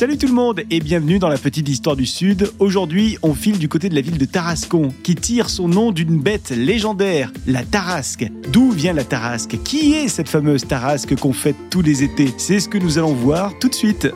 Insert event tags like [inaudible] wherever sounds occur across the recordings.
Salut tout le monde et bienvenue dans la petite histoire du Sud. Aujourd'hui, on file du côté de la ville de Tarascon, qui tire son nom d'une bête légendaire, la Tarasque. D'où vient la Tarasque? Qui est cette fameuse Tarasque qu'on fête tous les étés? C'est ce que nous allons voir tout de suite.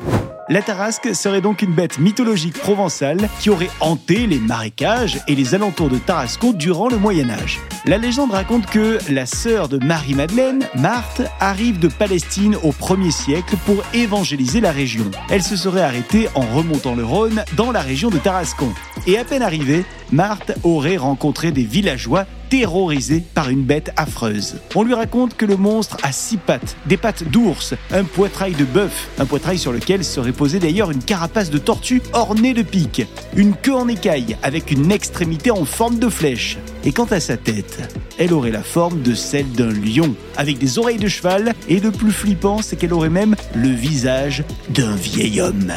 La tarasque serait donc une bête mythologique provençale qui aurait hanté les marécages et les alentours de Tarascon durant le Moyen Âge. La légende raconte que la sœur de Marie-Madeleine, Marthe, arrive de Palestine au 1er siècle pour évangéliser la région. Elle se serait arrêtée en remontant le Rhône dans la région de Tarascon. Et à peine arrivée, Marthe aurait rencontré des villageois terrorisés par une bête affreuse. On lui raconte que le monstre a six pattes, des pattes d'ours, un poitrail de bœuf, un poitrail sur lequel serait posée d'ailleurs une carapace de tortue ornée de piques, une queue en écaille avec une extrémité en forme de flèche. Et quant à sa tête, elle aurait la forme de celle d'un lion, avec des oreilles de cheval, et de plus flippant, c'est qu'elle aurait même le visage d'un vieil homme.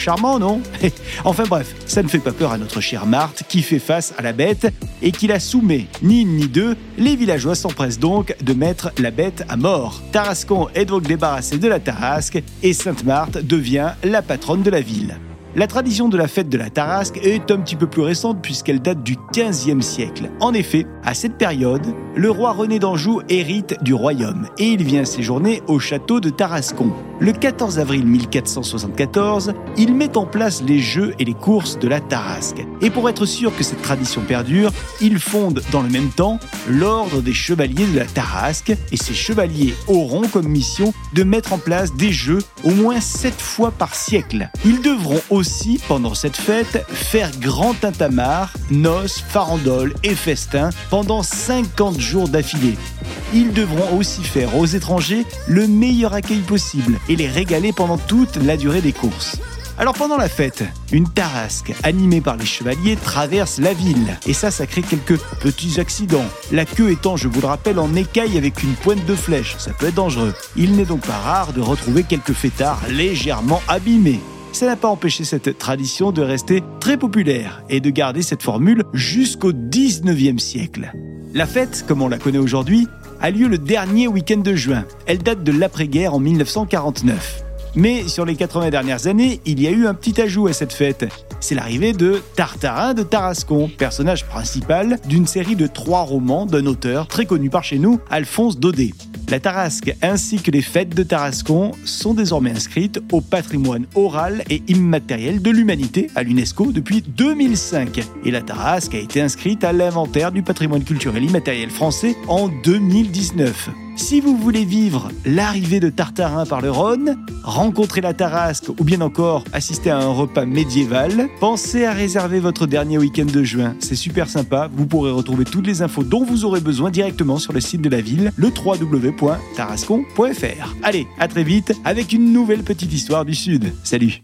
Charmant, non [laughs] Enfin bref, ça ne fait pas peur à notre chère Marthe qui fait face à la bête et qui la soumet. Ni une ni deux, les villageois s'empressent donc de mettre la bête à mort. Tarascon est donc débarrassé de la Tarasque et Sainte-Marthe devient la patronne de la ville. La tradition de la fête de la Tarasque est un petit peu plus récente puisqu'elle date du XVe siècle. En effet, à cette période, le roi René d'Anjou hérite du royaume et il vient séjourner au château de Tarascon. Le 14 avril 1474, il met en place les jeux et les courses de la Tarasque. Et pour être sûr que cette tradition perdure, il fonde dans le même temps l'ordre des chevaliers de la Tarasque et ces chevaliers auront comme mission de mettre en place des jeux au moins 7 fois par siècle. Ils devront aussi, pendant cette fête, faire grand tintamarre, noces, farandoles et festins pendant 50 jours d'affilée. Ils devront aussi faire aux étrangers le meilleur accueil possible et les régaler pendant toute la durée des courses. Alors pendant la fête, une tarasque animée par les chevaliers traverse la ville. Et ça, ça crée quelques petits accidents. La queue étant, je vous le rappelle, en écaille avec une pointe de flèche. Ça peut être dangereux. Il n'est donc pas rare de retrouver quelques fêtards légèrement abîmés ça n'a pas empêché cette tradition de rester très populaire et de garder cette formule jusqu'au 19e siècle. La fête, comme on la connaît aujourd'hui, a lieu le dernier week-end de juin. Elle date de l'après-guerre en 1949. Mais sur les 80 dernières années, il y a eu un petit ajout à cette fête. C'est l'arrivée de Tartarin de Tarascon, personnage principal d'une série de trois romans d'un auteur très connu par chez nous, Alphonse Daudet. La Tarasque ainsi que les fêtes de Tarascon sont désormais inscrites au patrimoine oral et immatériel de l'humanité à l'UNESCO depuis 2005. Et la Tarasque a été inscrite à l'inventaire du patrimoine culturel immatériel français en 2019. Si vous voulez vivre l'arrivée de Tartarin par le Rhône, rencontrer la Tarasque ou bien encore assister à un repas médiéval, pensez à réserver votre dernier week-end de juin. C'est super sympa. Vous pourrez retrouver toutes les infos dont vous aurez besoin directement sur le site de la ville, le www.tarascon.fr. Allez, à très vite avec une nouvelle petite histoire du Sud. Salut